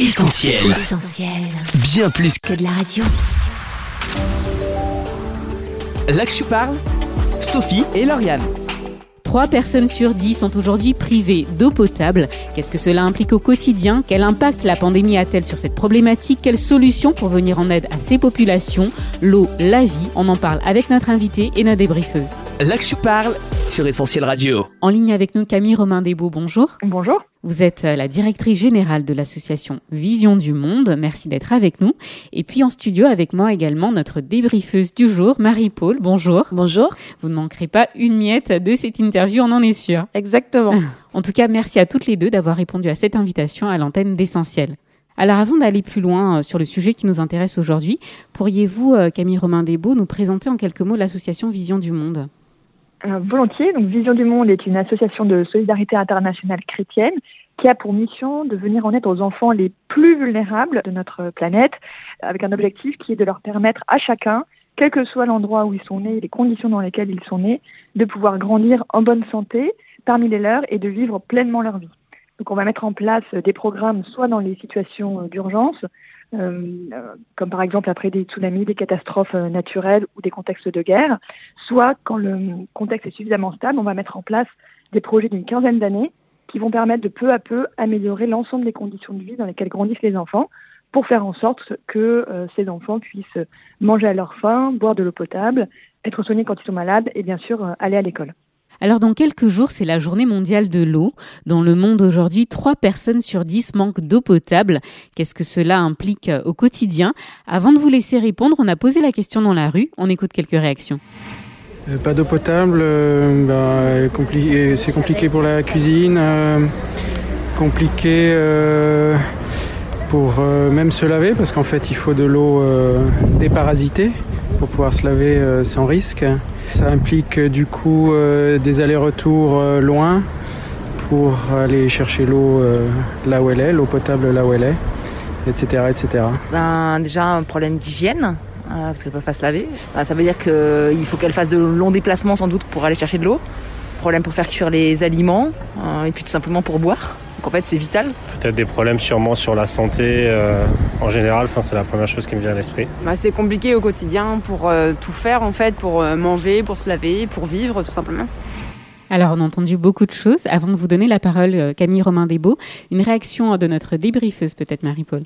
Essentiel. Bien plus que de la radio. Là que je parle, Sophie et Lauriane. 3 personnes sur 10 sont aujourd'hui privées d'eau potable. Qu'est-ce que cela implique au quotidien? Quel impact la pandémie a-t-elle sur cette problématique? Quelles solutions pour venir en aide à ces populations? L'eau, la vie, on en parle avec notre invité et notre débriefeuse. Là que je parle sur Essentiel Radio. En ligne avec nous Camille Romain Desbeaux, bonjour. Bonjour. Vous êtes euh, la directrice générale de l'association Vision du Monde. Merci d'être avec nous. Et puis en studio avec moi également notre débriefeuse du jour, Marie-Paul. Bonjour. Bonjour. Vous ne manquerez pas une miette de cette interview, on en est sûr. Exactement. En tout cas, merci à toutes les deux d'avoir répondu à cette invitation à l'antenne d'Essentiel. Alors avant d'aller plus loin euh, sur le sujet qui nous intéresse aujourd'hui, pourriez-vous, euh, Camille Romain Desbeaux, nous présenter en quelques mots l'association Vision du Monde? Volontiers. Donc, Vision du Monde est une association de solidarité internationale chrétienne qui a pour mission de venir en aide aux enfants les plus vulnérables de notre planète, avec un objectif qui est de leur permettre à chacun, quel que soit l'endroit où ils sont nés, les conditions dans lesquelles ils sont nés, de pouvoir grandir en bonne santé parmi les leurs et de vivre pleinement leur vie. Donc on va mettre en place des programmes soit dans les situations d'urgence, comme par exemple après des tsunamis, des catastrophes euh, naturelles ou des contextes de guerre, soit quand le contexte est suffisamment stable, on va mettre en place des projets d'une quinzaine d'années qui vont permettre de peu à peu améliorer l'ensemble des conditions de vie dans lesquelles grandissent les enfants pour faire en sorte que ces enfants puissent manger à leur faim, boire de l'eau potable, être soignés quand ils sont malades et bien sûr aller à l'école. Alors dans quelques jours, c'est la journée mondiale de l'eau. Dans le monde aujourd'hui, 3 personnes sur 10 manquent d'eau potable. Qu'est-ce que cela implique euh, au quotidien? Avant de vous laisser répondre, on a posé la question dans la rue. On écoute quelques réactions. Euh, pas d'eau potable, euh, bah, c'est compliqué pour la cuisine, compliqué pour même se laver parce qu'en fait il faut de l'eau déparasitée pour pouvoir se laver sans risque. Ça implique euh, du coup euh, des allers-retours euh, loin pour aller chercher l'eau là où elle est, l'eau potable là où elle est, etc. etc. Ben, déjà un problème d'hygiène, parce qu'elles ne peuvent pas se laver. Ça veut dire qu'il faut qu'elles fassent de longs déplacements sans doute pour aller chercher de l'eau. Problème pour faire cuire les aliments, et puis tout simplement pour boire. Donc en fait, c'est vital. Peut-être des problèmes sûrement sur la santé euh, en général. Enfin, c'est la première chose qui me vient à l'esprit. Bah, c'est compliqué au quotidien pour euh, tout faire en fait, pour euh, manger, pour se laver, pour vivre tout simplement. Alors, on a entendu beaucoup de choses. Avant de vous donner la parole, Camille Romain Desbeaux, une réaction de notre débriefeuse, peut-être Marie-Paul?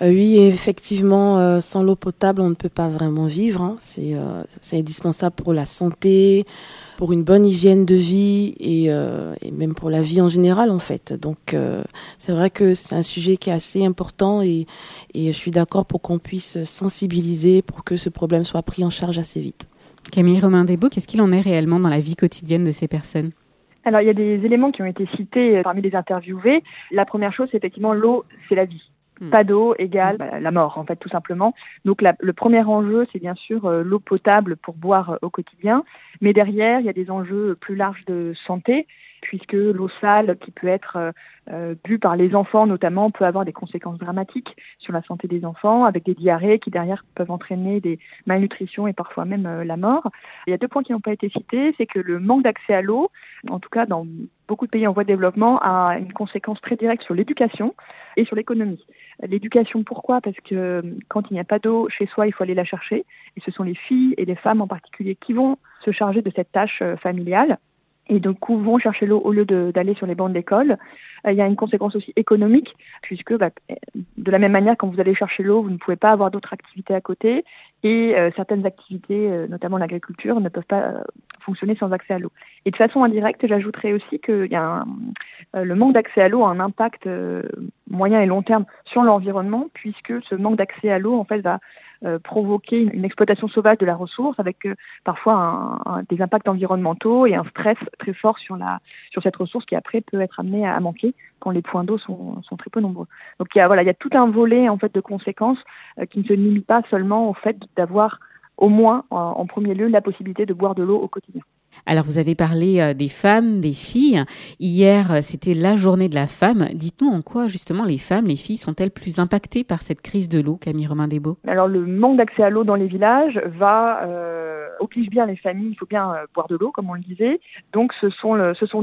Oui, effectivement, sans l'eau potable, on ne peut pas vraiment vivre. Hein. C'est indispensable pour la santé, pour une bonne hygiène de vie et, euh, et même pour la vie en général en fait. Donc euh, c'est vrai que c'est un sujet qui est assez important et, et je suis d'accord pour qu'on puisse sensibiliser pour que ce problème soit pris en charge assez vite. Camille Romain Desbeaux, qu'est-ce qu'il en est réellement dans la vie quotidienne de ces personnes? Alors, il y a des éléments qui ont été cités parmi les interviewés. La première chose, c'est effectivement l'eau, c'est la vie. Hmm. Pas d'eau égale bah, la mort, en fait, tout simplement. Donc, le premier enjeu, c'est bien sûr euh, l'eau potable pour boire euh, au quotidien. Mais derrière, il y a des enjeux plus larges de santé, puisque l'eau sale, qui peut être euh, euh, bu par les enfants notamment, peut avoir des conséquences dramatiques sur la santé des enfants, avec des diarrhées qui derrière peuvent entraîner des malnutritions et parfois même la mort. Il y a deux points qui n'ont pas été cités, c'est que le manque d'accès à l'eau, en tout cas dans beaucoup de pays en voie de développement, a une conséquence très directe sur l'éducation et sur l'économie. L'éducation, pourquoi? Parce que euh, quand il n'y a pas d'eau chez soi, il faut aller la chercher. Et ce sont les filles et les femmes en particulier qui vont se charger de cette tâche euh, familiale et donc vont chercher l'eau au lieu d'aller sur les bancs de l'école. Euh, il y a une conséquence aussi économique, puisque bah, de la même manière, quand vous allez chercher l'eau, vous ne pouvez pas avoir d'autres activités à côté, et certaines activités, notamment l'agriculture, ne peuvent pas fonctionner sans accès à l'eau. Et de façon indirecte, j'ajouterais aussi que y a le manque d'accès à l'eau a un impact moyen et long terme sur l'environnement, puisque ce manque d'accès à l'eau en fait va euh, provoquer une, exploitation sauvage de la ressource avec euh, parfois un, des impacts environnementaux et un stress très fort sur la sur cette ressource qui après peut être amenée à, manquer quand les points d'eau sont, sont très peu nombreux. Donc il y a voilà il y a tout un volet en fait de conséquences euh, qui ne se limite pas seulement au fait d'avoir au moins en premier lieu la possibilité de boire de l'eau au quotidien. Alors vous avez parlé euh, des femmes, des filles. Hier, euh, c'était la journée de la femme. Dites-nous en quoi justement les femmes, les filles sont-elles plus impactées par cette crise de l'eau, Camille Romain Desbeaux Alors le manque d'accès à l'eau dans les villages va euh, oblige bien les familles, il faut bien boire de l'eau, comme on le disait. Donc ce sont,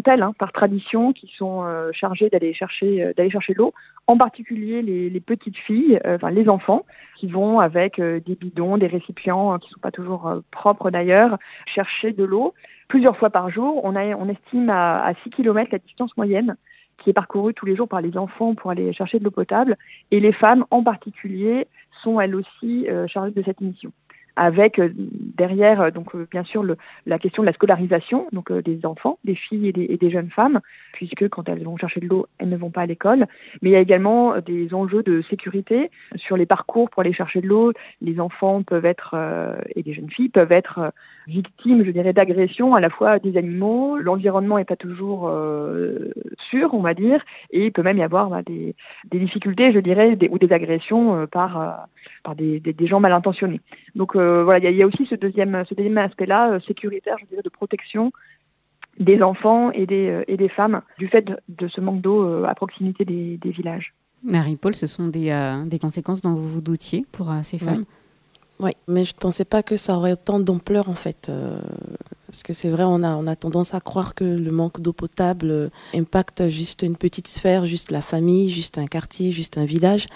elles, hein, par tradition, qui sont chargées d'aller chercher, d'aller chercher l'eau, en particulier les, petites filles, enfin les enfants, qui vont avec des bidons, des récipients qui ne sont pas toujours propres d'ailleurs, chercher de l'eau plusieurs fois par jour. On, estime à, à 6 km la distance moyenne qui est parcourue tous les jours par les enfants pour aller chercher de l'eau potable. Et les femmes en particulier sont elles aussi euh, chargées de cette mission avec euh, derrière euh, donc bien sûr le, la question de la scolarisation donc des enfants, des filles et des, et des, jeunes femmes, puisque quand elles vont chercher de l'eau, elles ne vont pas à l'école. Mais il y a également des enjeux de sécurité sur les parcours pour aller chercher de l'eau. Les enfants peuvent être et les jeunes filles peuvent être victimes, je dirais, d'agressions à la fois des animaux. L'environnement n'est pas toujours euh, sûr, on va dire, et il peut même y avoir bah, des, des, difficultés, je dirais, ou des agressions euh, par, euh, par des, des, gens mal intentionnés. Donc voilà, il y, y, a aussi ce deuxième, ce deuxième aspect-là, sécuritaire, je dirais, de protection des enfants et des, et des femmes du fait de, ce manque d'eau à proximité des, des villages. Marie-Paul, ce sont des, des conséquences dont vous vous doutiez pour ces femmes? oui, mais je ne pensais pas que ça aurait autant d'ampleur en fait. Euh, parce que c'est vrai, on a, on a tendance à croire que le manque d'eau potable euh, impacte juste une petite sphère, juste la famille, juste un quartier, juste un village.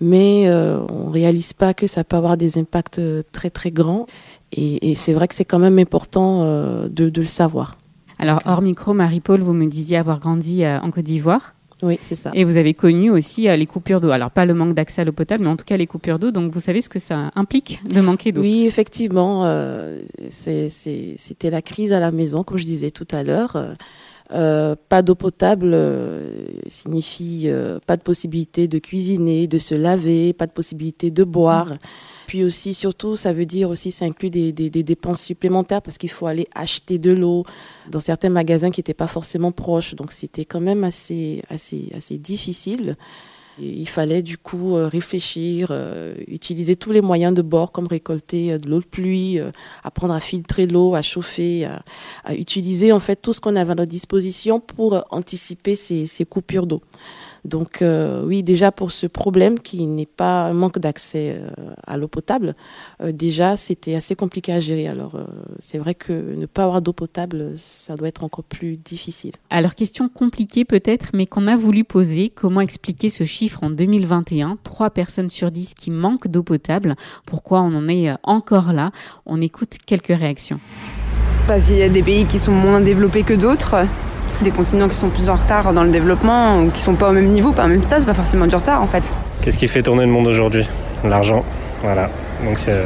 Mais euh, on réalise pas que ça peut avoir des impacts euh, très très grands. Et, et c'est vrai que c'est quand même important euh, de, de le savoir. Alors, hors micro, Marie-Paul, vous me disiez avoir grandi en Côte d'Ivoire. Oui, c'est ça. Et vous avez connu aussi euh, les coupures d'eau. Alors, pas le manque d'accès à l'eau potable, mais en tout cas les coupures d'eau. Donc, vous savez ce que ça implique de manquer d'eau? Oui, effectivement. Euh, C'était la crise à la maison, comme je disais tout à l'heure. Euh, pas d'eau potable euh, signifie euh, pas de possibilité de cuisiner, de se laver, pas de possibilité de boire. Puis aussi, surtout, ça veut dire aussi, ça inclut des, des, des dépenses supplémentaires parce qu'il faut aller acheter de l'eau dans certains magasins qui n'étaient pas forcément proches. Donc c'était quand même assez, assez, assez difficile. Il fallait du coup euh, réfléchir, euh, utiliser tous les moyens de bord comme récolter euh, de l'eau de pluie, apprendre à filtrer l'eau, à chauffer, à, utiliser en fait tout ce qu'on avait à notre disposition pour anticiper ces coupures d'eau. Donc euh, oui, déjà pour ce problème qui n'est pas un manque d'accès euh, à l'eau potable, euh, déjà c'était assez compliqué à gérer. Alors c'est vrai que ne pas avoir d'eau potable, ça doit être encore plus difficile. Alors question compliquée peut-être, mais qu'on a voulu poser, comment expliquer ce chiffre en 2021 Trois personnes sur dix qui manquent d'eau potable. Pourquoi on en est encore là? On écoute quelques réactions. Parce qu'il y a des pays qui sont moins développés que d'autres des continents qui sont plus en retard dans le développement ou qui sont pas au même niveau, pas en même stade, pas forcément du retard en fait. Qu'est-ce qui fait tourner le monde aujourd'hui? L'argent. Voilà. Donc c'est euh,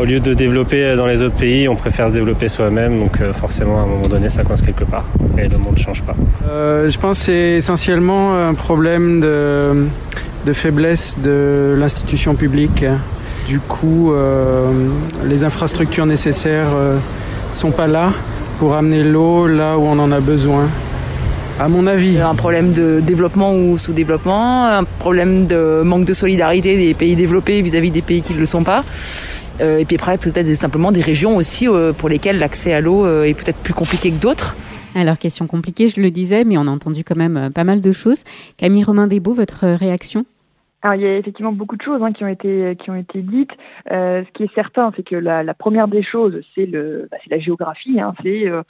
au lieu de développer euh, dans les autres pays, on préfère se développer soi-même. Donc euh, forcément, à un moment donné, ça coince quelque part. Et le monde ne change pas. Euh, je pense que c'est essentiellement un problème de, de faiblesse de l'institution publique. Du coup, euh, les infrastructures nécessaires euh, sont pas là pour amener l'eau là où on en a besoin. À mon avis. Un problème de développement ou sous-développement, un problème de manque de solidarité des pays développés vis-à-vis -vis des pays qui ne le sont pas. Euh, et puis après, peut-être simplement des régions aussi euh, pour lesquelles l'accès à l'eau euh, est peut-être plus compliqué que d'autres. Alors, question compliquée, je le disais, mais on a entendu quand même pas mal de choses. Camille Romain Desbeaux, votre réaction? Alors, il y a effectivement beaucoup de choses hein, qui ont été qui ont été dites. Euh, ce qui est certain, c'est que la, la, première des choses, c'est le bah, c'est la géographie. Hein, c'est euh,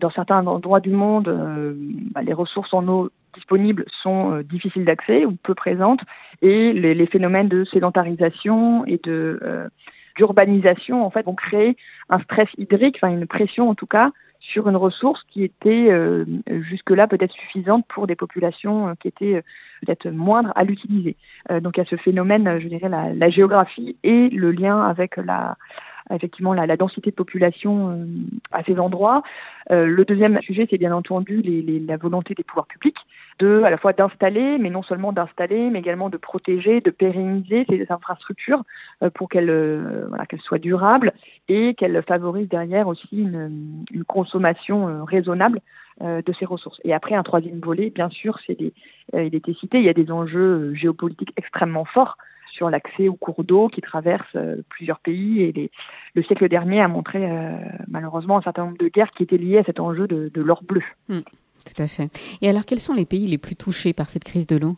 dans certains endroits du monde, euh, bah, les ressources en eau disponibles sont euh, difficiles d'accès ou peu présentes, et les, les, phénomènes de sédentarisation et de euh, d'urbanisation en fait vont créer un stress hydrique, enfin une pression en tout cas sur une ressource qui était euh, jusque-là peut-être suffisante pour des populations euh, qui étaient euh, peut-être moindres à l'utiliser. Donc il y a ce phénomène, je dirais, la, géographie et le lien avec la effectivement la, la densité de population euh, à ces endroits. Euh, le deuxième sujet, c'est bien entendu les, les, la volonté des pouvoirs publics de à la fois d'installer, mais non seulement d'installer, mais également de protéger, de pérenniser ces infrastructures euh, pour qu'elles voilà, qu'elles soient durables et qu'elles favorisent derrière aussi une, une consommation raisonnable de ces ressources. Et après, un troisième volet, bien sûr, c'est des, il était cité, il y a des enjeux géopolitiques extrêmement forts sur l'accès aux cours d'eau qui traversent euh, plusieurs pays. Et les, le siècle dernier a montré euh, malheureusement un certain nombre de guerres qui étaient liées à cet enjeu de, de l'or bleu. Mmh, tout à fait. Et alors, quels sont les pays les plus touchés par cette crise de l'eau?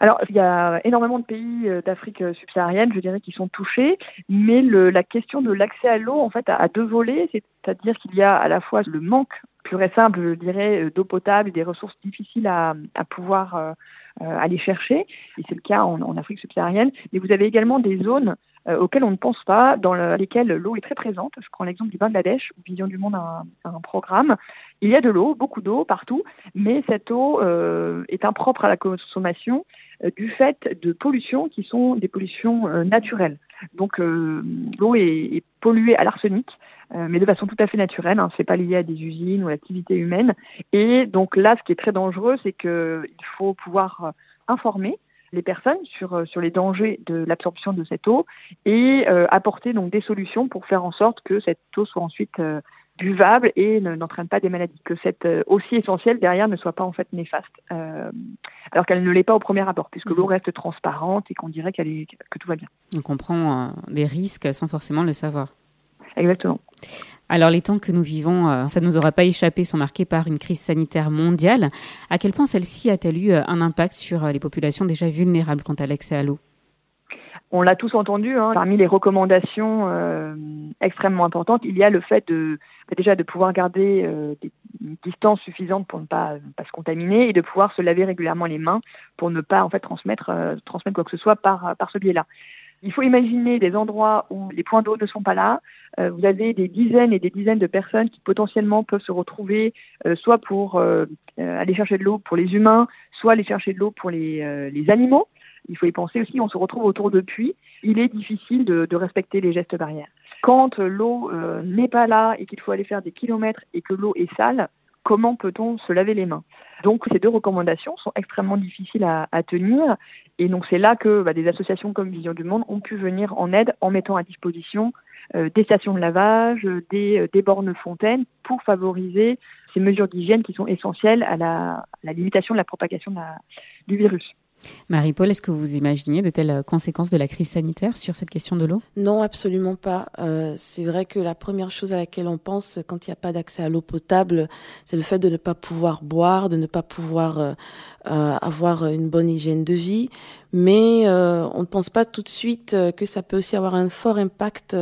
Alors, il y a énormément de pays d'Afrique subsaharienne, je dirais, qui sont touchés, mais le, la question de l'accès à l'eau, en fait, a, a deux volets, c'est-à-dire qu'il y a à la fois le manque pur et simple, je dirais, d'eau potable et des ressources difficiles à, à pouvoir euh, aller chercher, et c'est le cas en, Afrique subsaharienne, mais vous avez également des zones euh, auxquelles on ne pense pas, dans lesquelles l'eau est très présente. Je prends l'exemple du Bangladesh, où Vision du Monde a un, programme. Il y a de l'eau, beaucoup d'eau partout, mais cette eau euh, est impropre à la consommation euh, du fait de pollutions qui sont des pollutions euh, naturelles. Donc l'eau est, polluée à l'arsenic, mais de façon tout à fait naturelle. Hein, c'est pas lié à des usines ou à l'activité humaine. Et donc là, ce qui est très dangereux, c'est qu'il faut pouvoir informer les personnes sur, euh, sur les dangers de l'absorption de cette eau et euh, apporter donc des solutions pour faire en sorte que cette eau soit ensuite euh, buvable et n'entraîne pas des maladies, que cette eau aussi essentielle derrière ne soit pas en fait néfaste, euh, alors qu'elle ne l'est pas au premier abord, puisque l'eau reste transparente et qu'on dirait qu'elle est que tout va bien. On comprend des risques sans forcément le savoir. Exactement. Alors les temps que nous vivons, euh, ça ne nous aura pas échappé, sont marqués par une crise sanitaire mondiale. À quel point celle-ci a-t-elle eu euh, un impact sur euh, les populations déjà vulnérables quant à l'accès à l'eau? On l'a tous entendu, hein, parmi les recommandations euh, extrêmement importantes, il y a le fait de déjà de pouvoir garder euh, des distances suffisantes pour ne pas, pas, se contaminer et de pouvoir se laver régulièrement les mains pour ne pas en fait transmettre, euh, transmettre quoi que ce soit par, par ce biais-là. Il faut imaginer des endroits où les points d'eau ne sont pas là. Euh, vous avez des dizaines et des dizaines de personnes qui potentiellement peuvent se retrouver euh, soit pour euh, aller chercher de l'eau pour les humains, soit aller chercher de l'eau pour les, les, animaux. Il faut y penser aussi, on se retrouve autour de puits. Il est difficile de, respecter les gestes barrières. Quand l'eau n'est pas là et qu'il faut aller faire des kilomètres et que l'eau est sale, comment peut-on se laver les mains? Donc ces deux recommandations sont extrêmement difficiles à, tenir et donc c'est là que bah, des associations comme Vision du Monde ont pu venir en aide en mettant à disposition euh, des stations de lavage, des, euh, bornes fontaines pour favoriser ces mesures d'hygiène qui sont essentielles à la, limitation de la propagation du virus. Marie-Paul, est-ce que vous imaginez de telles conséquences de la crise sanitaire sur cette question de l'eau? Non, absolument pas. Euh, c'est vrai que la première chose à laquelle on pense quand il n'y a pas d'accès à l'eau potable, c'est le fait de ne pas pouvoir boire, de ne pas pouvoir euh, euh, avoir une bonne hygiène de vie. Mais euh, on ne pense pas tout de suite que ça peut aussi avoir un fort impact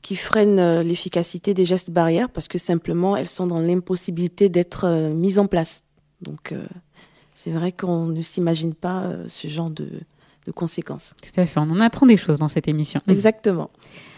qui freine l'efficacité des gestes barrières parce que simplement elles sont dans l'impossibilité d'être mises en place. Donc c'est vrai qu'on ne s'imagine pas euh, ce genre de, de, conséquences. Tout à fait, on en apprend des choses dans cette émission. Exactement.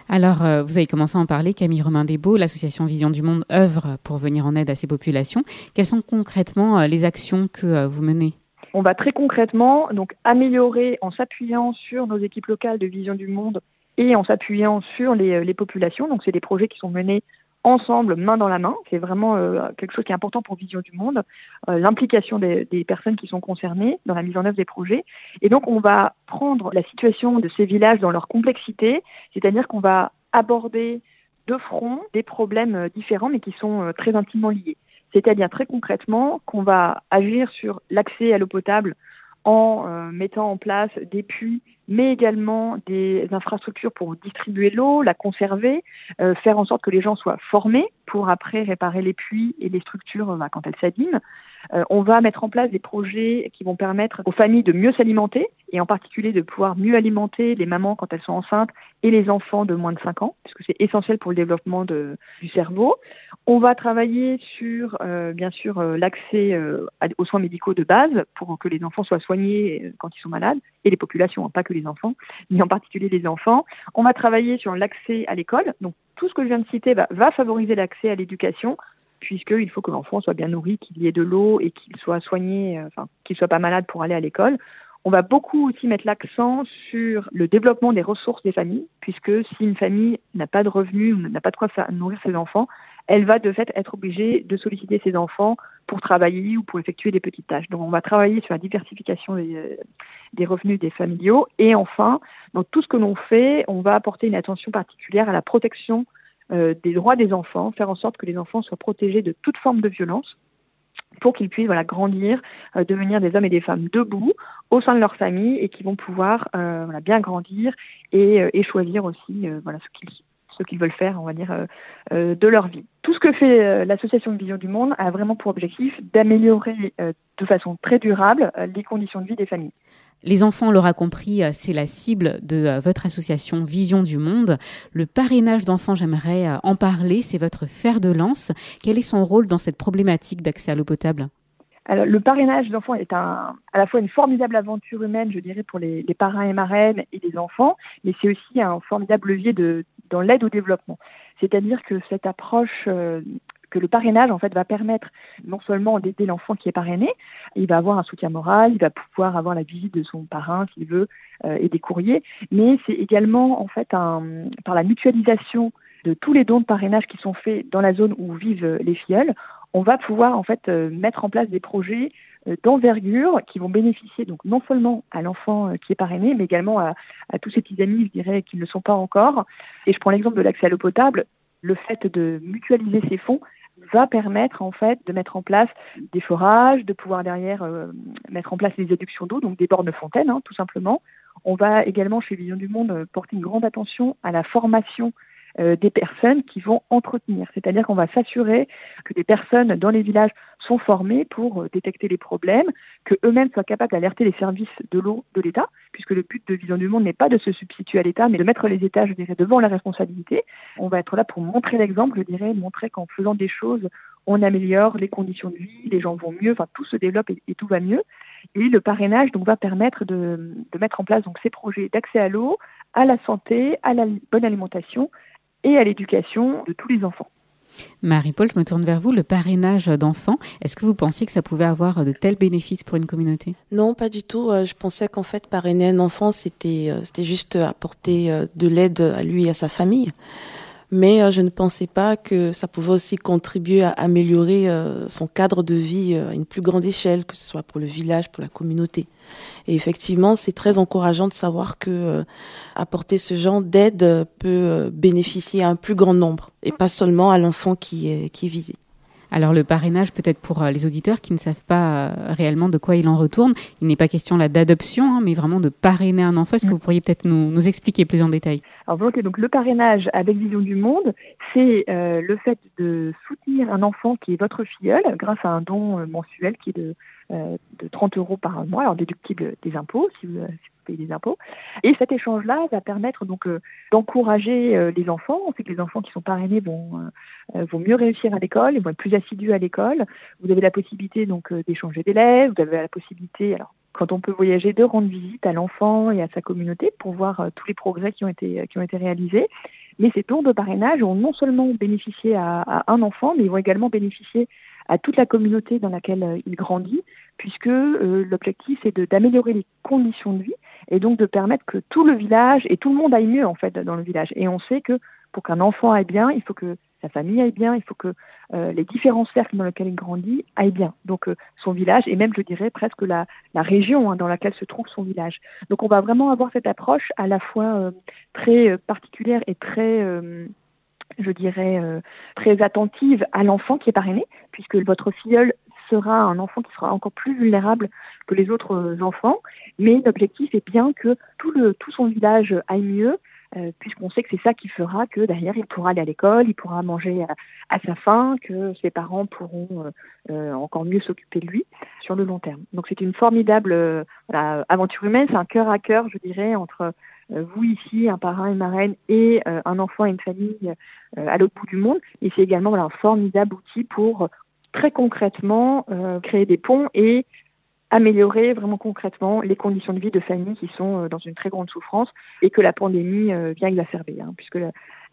Alors, euh, vous avez commencé à en parler, Camille Romain Desbeaux, l'association Vision du Monde œuvre pour venir en aide à ces populations. Quelles sont concrètement euh, les actions que vous menez? On va très concrètement donc améliorer en s'appuyant sur nos équipes locales de Vision du Monde et en s'appuyant sur les, les populations. Donc, c'est des projets qui sont menés ensemble, main dans la main. C'est vraiment euh, quelque chose qui est important pour Vision du Monde, euh, l'implication des, personnes qui sont concernées dans la mise en œuvre des projets. Et donc, on va prendre la situation de ces villages dans leur complexité, c'est-à-dire qu'on va aborder de front des problèmes euh, différents, mais qui sont très intimement liés. C'est-à-dire très concrètement qu'on va agir sur l'accès à l'eau potable en mettant en place des puits, mais également des infrastructures pour distribuer l'eau, la conserver, euh, faire en sorte que les gens soient formés pour après réparer les puits et les structures bah, quand elles s'abîment. Euh, on va mettre en place des projets qui vont permettre aux familles de mieux s'alimenter et en particulier de pouvoir mieux alimenter les mamans quand elles sont enceintes et les enfants de moins de 5 ans, puisque c'est essentiel pour le développement de, du cerveau. On va travailler sur, euh, bien sûr, euh, l'accès euh, aux soins médicaux de base pour que les enfants soient soignés euh, quand ils sont malades, et les populations, hein, pas que enfants, mais en particulier les enfants. On va travailler sur l'accès à l'école. Donc, tout ce que je viens de citer va, favoriser l'accès à l'éducation puisqu'il faut que l'enfant soit bien nourri, qu'il y ait de l'eau et qu'il soit soigné, euh, enfin, qu'il soit pas malade pour aller à l'école. On va beaucoup aussi mettre l'accent sur le développement des ressources des familles, puisque si une famille n'a pas de revenus n'a pas de quoi nourrir ses enfants, elle va de fait être obligée de solliciter ses enfants pour travailler ou pour effectuer des petites tâches. Donc on va travailler sur la diversification des, euh, revenus des familiaux. Et enfin, dans tout ce que l'on fait, on va apporter une attention particulière à la protection euh, des droits des enfants, faire en sorte que les enfants soient protégés de toute forme de violence pour qu'ils puissent voilà, grandir, euh, devenir des hommes et des femmes debout au sein de leur famille et qui vont pouvoir bien grandir et, choisir aussi voilà, ce qu'ils ce qu'ils veulent faire, on va dire, de leur vie. Tout ce que fait l'association Vision du Monde a vraiment pour objectif d'améliorer de façon très durable les conditions de vie des familles. Les enfants, on l'aura compris, c'est la cible de votre association Vision du Monde. Le parrainage d'enfants, j'aimerais en parler, c'est votre fer de lance. Quel est son rôle dans cette problématique d'accès à l'eau potable? Alors, le parrainage d'enfants est un, à la fois une formidable aventure humaine, je dirais, pour les, parrains et marraines et les enfants, mais c'est aussi un formidable levier de, dans l'aide au développement. C'est-à-dire que cette approche, euh, que le parrainage, en fait, va permettre non seulement d'aider l'enfant qui est parrainé, il va avoir un soutien moral, il va pouvoir avoir la visite de son parrain s'il veut euh, et des courriers, mais c'est également, en fait, un, par la mutualisation de tous les dons de parrainage qui sont faits dans la zone où vivent les filleuls, on va pouvoir en fait euh, mettre en place des projets d'envergure qui vont bénéficier donc non seulement à l'enfant euh, qui est parrainé, mais également à, tous ses petits amis, je dirais, qui ne le sont pas encore. Et je prends l'exemple de l'accès à l'eau potable. Le fait de mutualiser ces fonds va permettre en fait de mettre en place des forages, de pouvoir derrière mettre en place les éductions d'eau, donc des bornes fontaines hein, tout simplement. On va également chez Vision du Monde porter une grande attention à la formation euh, des personnes qui vont entretenir. C'est-à-dire qu'on va s'assurer que des personnes dans les villages sont formées pour euh, détecter les problèmes, que eux-mêmes soient capables d'alerter les services de l'eau de l'État, puisque le but de Vision du Monde n'est pas de se substituer à l'État, mais de mettre les États, je dirais, devant la responsabilité. On va être là pour montrer l'exemple, je dirais, montrer qu'en faisant des choses, on améliore les conditions de vie, les gens vont mieux, enfin tout se développe et, tout va mieux. Et le parrainage donc va permettre de, de mettre en place donc ces projets d'accès à l'eau, à la santé, à la bonne alimentation et à l'éducation de tous les enfants. Marie-Paul, je me tourne vers vous. Le parrainage d'enfants, est-ce que vous pensiez que ça pouvait avoir de tels bénéfices pour une communauté? Non, pas du tout. Euh, je pensais qu'en fait, parrainer un enfant, c'était euh, c'était juste apporter euh, de l'aide à lui et à sa famille mais euh, je ne pensais pas que ça pouvait aussi contribuer à améliorer euh, son cadre de vie euh, à une plus grande échelle, que ce soit pour le village, pour la communauté. Et effectivement, c'est très encourageant de savoir que apporter ce genre d'aide peut bénéficier à un plus grand nombre et pas seulement à l'enfant qui est, qui est visé. Alors le parrainage, peut-être pour euh, les auditeurs qui ne savent pas euh, réellement de quoi il en retourne, il n'est pas question là d'adoption, hein, mais vraiment de parrainer un enfant. Est-ce que mm. vous pourriez peut-être nous, expliquer plus en détail? Alors donc le parrainage avec Vision du Monde, c'est euh, le fait de soutenir un enfant qui est votre filleul grâce à un don mensuel qui est de de 30 euros par mois, alors déductible des impôts, si vous, des impôts. Et cet échange-là va permettre donc euh, d'encourager euh, les enfants. On sait que les enfants qui sont parrainés vont, euh, vont mieux réussir à l'école, ils vont être plus assidus à l'école. Vous avez la possibilité donc d'échanger d'élèves, vous avez la possibilité, alors quand on peut voyager, de rendre visite à l'enfant et à sa communauté pour voir tous les progrès qui ont été, réalisés. Mais ces tours de parrainage ont non seulement bénéficié à, à un enfant, mais ils vont également bénéficier à toute la communauté dans laquelle il grandit, puisque l'objectif est d'améliorer les conditions de vie et donc de permettre que tout le village et tout le monde aille mieux en fait dans le village. Et on sait que pour qu'un enfant aille bien, il faut que sa famille aille bien, il faut que euh, les différents cercles dans lesquels il grandit aillent bien. Donc euh, son village et même je dirais presque la, la région hein, dans laquelle se trouve son village. Donc on va vraiment avoir cette approche à la fois euh, très particulière et très je dirais, très attentive à l'enfant qui est parrainé, puisque votre filleul sera un enfant qui sera encore plus vulnérable que les autres euh, enfants. Mais l'objectif est bien que tout, le, tout son village aille mieux, euh, puisqu'on sait que c'est ça qui fera que derrière il pourra aller à l'école, il pourra manger à, sa faim, que ses parents pourront euh, encore mieux s'occuper de lui sur le long terme. Donc c'est une formidable aventure humaine, c'est un cœur à cœur, je dirais, entre vous ici, un parrain, une marraine et un enfant et une famille à l'autre bout du monde. Et c'est également un formidable outil pour très concrètement euh, créer des ponts et améliorer vraiment concrètement les conditions de vie de familles qui sont euh, dans une très grande souffrance et que la pandémie euh, vient exacerber, hein, puisque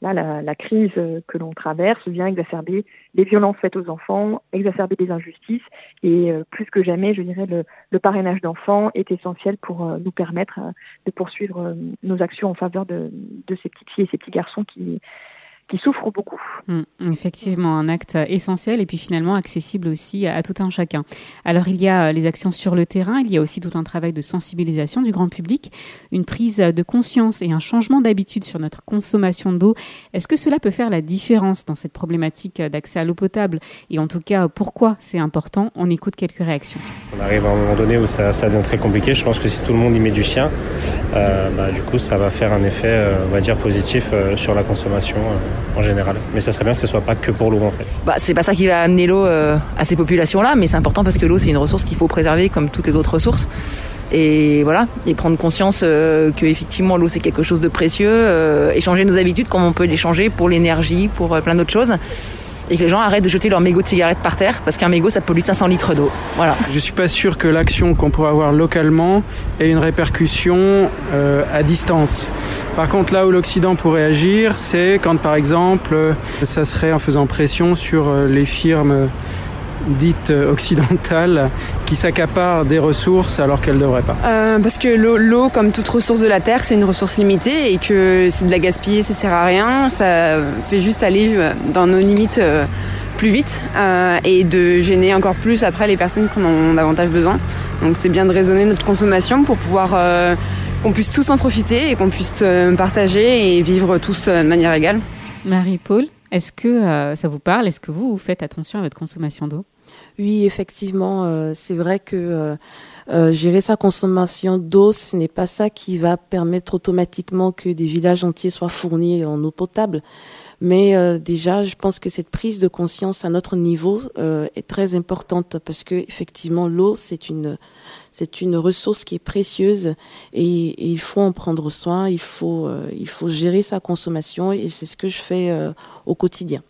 là, la, crise que l'on traverse vient exacerber les violences faites aux enfants, exacerber des injustices, et plus que jamais, je dirais, le, le parrainage d'enfants est essentiel pour nous permettre de poursuivre nos actions en faveur de, de, ces petites filles et ces petits garçons qui, qui souffrent beaucoup. Mmh, effectivement, un acte essentiel et puis finalement accessible aussi à tout un chacun. Alors il y a les actions sur le terrain, il y a aussi tout un travail de sensibilisation du grand public, une prise de conscience et un changement d'habitude sur notre consommation d'eau. Est-ce que cela peut faire la différence dans cette problématique d'accès à l'eau potable? Et en tout cas pourquoi c'est important? On écoute quelques réactions. On arrive à un moment donné où ça, ça devient très compliqué. Je pense que si tout le monde y met du sien, euh, bah, du coup ça va faire un effet, euh, on va dire, positif euh, sur la consommation en général. Mais ça serait bien que ce soit pas que pour l'eau en fait. Bah, c'est pas ça qui va amener l'eau à ces populations-là, mais c'est important parce que l'eau c'est une ressource qu'il faut préserver comme toutes les autres ressources. Et voilà, et prendre conscience que effectivement l'eau c'est quelque chose de précieux, échanger nos habitudes comme on peut les changer pour l'énergie, pour plein d'autres choses et que les gens arrêtent de jeter leur mégot de cigarette par terre parce qu'un mégot ça pollue 500 litres d'eau. Voilà. Je suis pas sûr que l'action qu'on pourrait avoir localement ait une répercussion euh, à distance. Par contre, là où l'Occident pourrait agir, c'est quand par exemple ça serait en faisant pression sur euh, les firmes dite occidentale qui s'accapare des ressources alors qu'elle ne devrait pas euh, Parce que l'eau, comme toute ressource de la Terre, c'est une ressource limitée et que c'est de la gaspiller, ça sert à rien. Ça fait juste aller euh, dans nos limites euh, plus vite et de gêner encore plus après les personnes qui en ont davantage besoin. Donc c'est bien de raisonner notre consommation pour pouvoir qu'on puisse tous en profiter et qu'on puisse partager et vivre tous de manière égale. Marie-Paul, est-ce que ça vous parle? Est-ce que vous, vous faites attention à votre consommation d'eau? Oui, effectivement, euh, c'est vrai que euh, euh, gérer sa consommation d'eau, ce n'est pas ça qui va permettre automatiquement que des villages entiers soient fournis en eau potable. Mais déjà, je pense que cette prise de conscience à notre niveau est très importante parce que effectivement, l'eau, c'est une c'est une ressource qui est précieuse et, et, il faut en prendre soin. Il faut il faut gérer sa consommation et c'est ce que je fais au quotidien.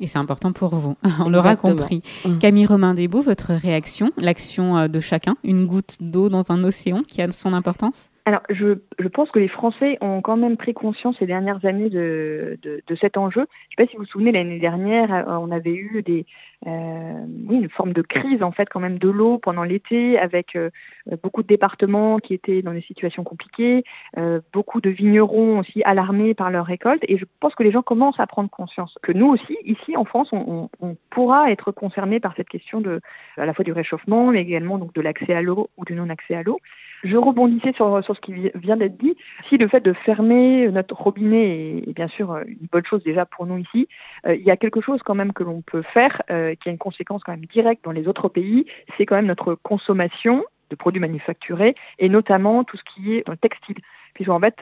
Et c'est important pour vous, on l'aura compris. Mmh. Camille Romain Desbeaux, votre réaction, l'action euh, de chacun, une goutte d'eau dans un océan qui a son importance? Alors, je, je, pense que les Français ont quand même pris conscience ces dernières années de, de, de cet enjeu. Je ne sais pas si vous vous souvenez, l'année dernière, euh, on avait eu des, euh, oui, une forme de crise en fait quand même de l'eau pendant l'été, avec euh, beaucoup de départements qui étaient dans des situations compliquées, euh, beaucoup de vignerons aussi alarmés par leur récolte. Et je pense que les gens commencent à prendre conscience que nous aussi, ici en France, on, on, pourra être concernés par cette question de à la fois du réchauffement, mais également donc de l'accès à l'eau ou du non-accès à l'eau. Je rebondissais sur, sur ce qui vient d'être dit. Si le fait de fermer notre robinet est, bien sûr une bonne chose déjà pour nous ici, euh, il y a quelque chose quand même que l'on peut faire euh, qui a une conséquence quand même directe dans les autres pays, c'est quand même notre consommation de produits manufacturés et notamment tout ce qui est dans le textile. Puisqu'en fait,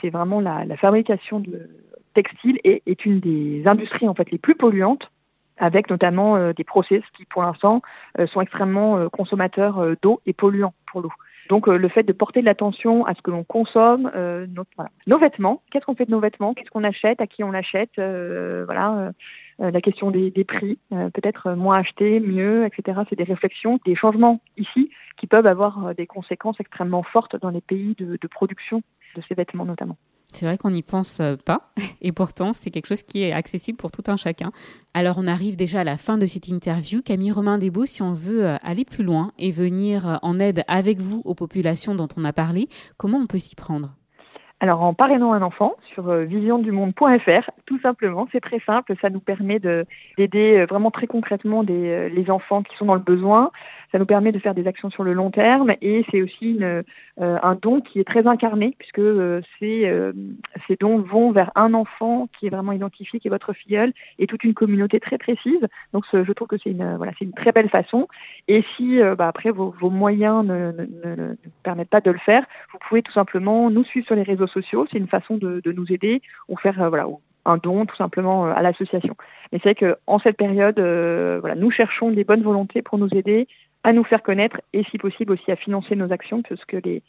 c'est vraiment la, la, fabrication de textile est, est, une des industries en fait les plus polluantes avec notamment euh, des process qui pour l'instant sont extrêmement consommateurs d'eau et polluants pour l'eau. Donc euh, le fait de porter de l'attention à ce que l'on consomme, euh, nos, voilà. nos vêtements, qu'est-ce qu'on fait de nos vêtements, qu'est-ce qu'on achète, à qui on l'achète, euh, voilà, la question des, des prix, peut-être moins acheter, mieux, etc. C'est des réflexions, des changements ici qui peuvent avoir des conséquences extrêmement fortes dans les pays de, de production de ces vêtements notamment. C'est vrai qu'on n'y pense euh, pas, et pourtant c'est quelque chose qui est accessible pour tout un chacun. Alors on arrive déjà à la fin de cette interview. Camille Romain Desbeaux, si on veut euh, aller plus loin et venir euh, en aide avec vous aux populations dont on a parlé, comment on peut s'y prendre? Alors en parrainant un enfant sur visiondumonde.fr, tout simplement, c'est très simple, ça nous permet d'aider vraiment très concrètement des, les enfants qui sont dans le besoin, ça nous permet de faire des actions sur le long terme et c'est aussi une, euh, un don qui est très incarné puisque euh, ces, euh, ces dons vont vers un enfant qui est vraiment identifié, qui est votre filleul et toute une communauté très précise. Donc je trouve que c'est une, voilà, une très belle façon. Et si bah, après vos, vos moyens ne, ne, ne, permettent pas de le faire, vous pouvez tout simplement nous suivre sur les réseaux sociaux. C'est une façon de, nous aider ou faire voilà, un don tout simplement à l'association. Mais c'est vrai qu'en cette période, voilà, nous cherchons des bonnes volontés pour nous aider à nous faire connaître et si possible aussi à financer nos actions parce que les,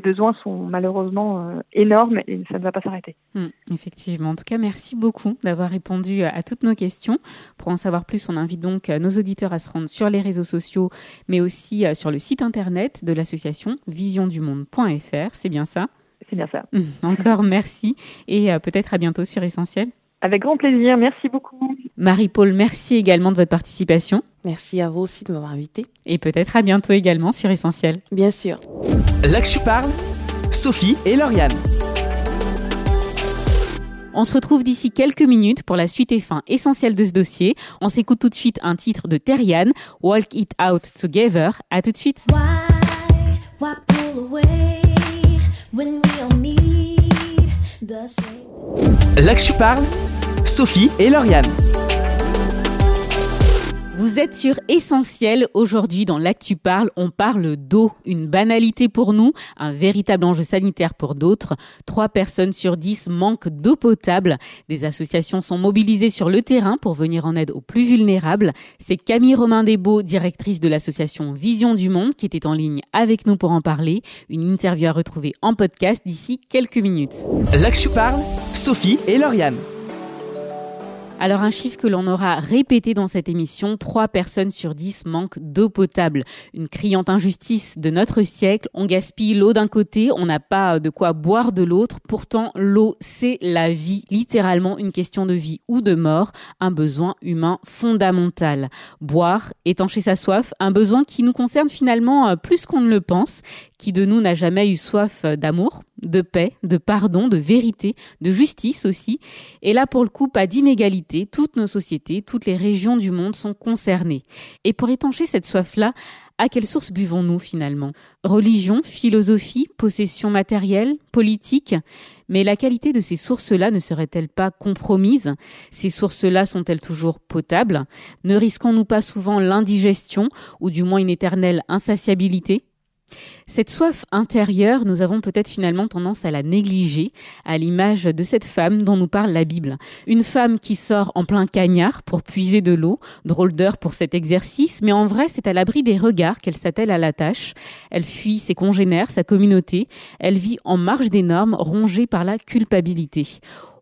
besoins sont malheureusement euh, énormes et ça ne va pas s'arrêter. Mmh, effectivement. En tout cas, merci beaucoup d'avoir répondu à toutes nos questions. Pour en savoir plus, on invite donc nos auditeurs à se rendre sur les réseaux sociaux, mais aussi euh, sur le site internet de l'association visiondumonde.fr. C'est bien ça? C'est bien ça. Mmh, encore merci et euh, peut-être à bientôt sur Essentiel. Avec grand plaisir, merci beaucoup. Marie-Paul, merci également de votre participation. Merci à vous aussi de m'avoir invité. Et peut-être à bientôt également sur Essentiel. Bien sûr. Là que je parle, Sophie et Lauriane. On se retrouve d'ici quelques minutes pour la suite et fin essentielle de ce dossier. On s'écoute tout de suite un titre de Terriane, Walk It Out Together. À tout de suite. Là que tu parles, Sophie et Lauriane. Vous êtes sur Essentiel. Aujourd'hui, dans l'Actu Parle, on parle d'eau. Une banalité pour nous, un véritable enjeu sanitaire pour d'autres. Trois personnes sur dix manquent d'eau potable. Des associations sont mobilisées sur le terrain pour venir en aide aux plus vulnérables. C'est Camille Romain Desbeaux, directrice de l'association Vision du Monde, qui était en ligne avec nous pour en parler. Une interview à retrouver en podcast d'ici quelques minutes. L'Actu Parle, Sophie et Lauriane. Alors un chiffre que l'on aura répété dans cette émission, 3 personnes sur 10 manquent d'eau potable. Une criante injustice de notre siècle. On gaspille l'eau d'un côté, on n'a pas de quoi boire de l'autre. Pourtant, l'eau, c'est la vie. Littéralement une question de vie ou de mort. Un besoin humain fondamental. Boire, étancher sa soif, un besoin qui nous concerne finalement euh, plus qu'on ne le pense. Qui de nous n'a jamais eu soif d'amour de paix, de pardon, de vérité, de justice aussi. Et là, pour le coup, pas d'inégalité. Toutes nos sociétés, toutes les régions du monde sont concernées. Et pour étancher cette soif-là, à quelle source buvons-nous finalement? Religion, philosophie, possession matérielle, politique? Mais la qualité de ces sources-là ne serait-elle pas compromise? Ces sources-là sont-elles toujours potables? Ne risquons-nous pas souvent l'indigestion ou du moins une éternelle insatiabilité? Cette soif intérieure, nous avons peut-être finalement tendance à la négliger, à l'image de cette femme dont nous parle la Bible. Une femme qui sort en plein cagnard pour puiser de l'eau, drôle d'heure pour cet exercice, mais en vrai c'est à l'abri des regards qu'elle s'attelle à la tâche. Elle fuit ses congénères, sa communauté, elle vit en marge des normes, rongée par la culpabilité.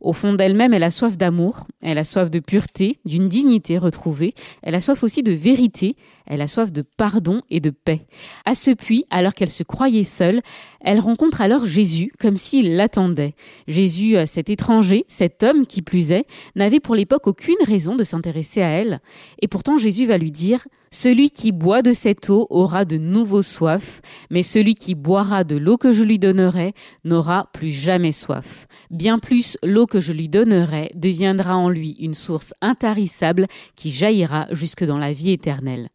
Au fond d'elle-même, elle a soif d'amour, elle a soif de pureté, d'une dignité retrouvée, elle a soif aussi de vérité, elle a soif de pardon et de paix. À ce puits, alors qu'elle se croyait seule, elle rencontre alors Jésus comme s'il l'attendait. Jésus, euh, cet étranger, cet homme qui plus est, n'avait pour l'époque aucune raison de s'intéresser à elle. Et pourtant Jésus va lui dire, Celui qui boit de cette eau aura de nouveau soif, mais celui qui boira de l'eau que je lui donnerai n'aura plus jamais soif. Bien plus, l'eau que je lui donnerai deviendra en lui une source intarissable qui jaillira jusque dans la vie éternelle.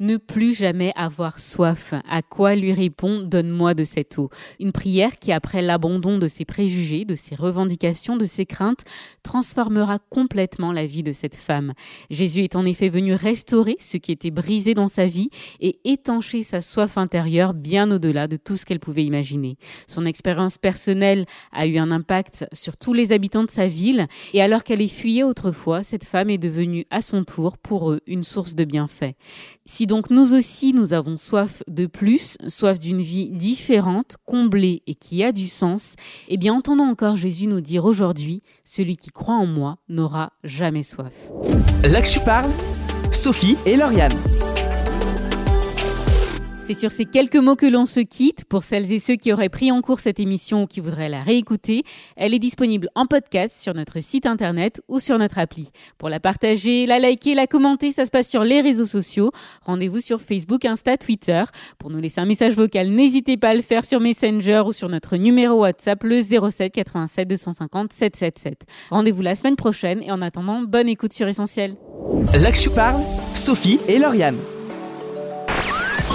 Ne plus jamais avoir soif. À quoi lui répond Donne-moi de cette eau. Une prière qui, après l'abandon de ses préjugés, de ses revendications, de ses craintes, transformera complètement la vie de cette femme. Jésus est en effet venu restaurer ce qui était brisé dans sa vie et étancher sa soif intérieure bien au-delà de tout ce qu'elle pouvait imaginer. Son expérience personnelle a eu un impact sur tous les habitants de sa ville et alors qu'elle est fuyée autrefois, cette femme est devenue à son tour pour eux une source de bienfaits. Si donc nous aussi nous avons soif de plus, soif d'une vie différente, comblée et qui a du sens, eh bien entendons encore Jésus nous dire aujourd'hui, celui qui croit en moi n'aura jamais soif. Là que tu parles, Sophie et Lauriane. C'est sur ces quelques mots que l'on se quitte. Pour celles et ceux qui auraient pris en cours cette émission ou qui voudraient la réécouter, elle est disponible en podcast sur notre site internet ou sur notre appli. Pour la partager, la liker, la commenter, ça se passe sur les réseaux sociaux. Rendez-vous sur Facebook, Insta, Twitter. Pour nous laisser un message vocal, n'hésitez pas à le faire sur Messenger ou sur notre numéro WhatsApp le 07 87 250 777. Rendez-vous la semaine prochaine et en attendant, bonne écoute sur Essentiel. Là que tu parles, Sophie et Lauriane.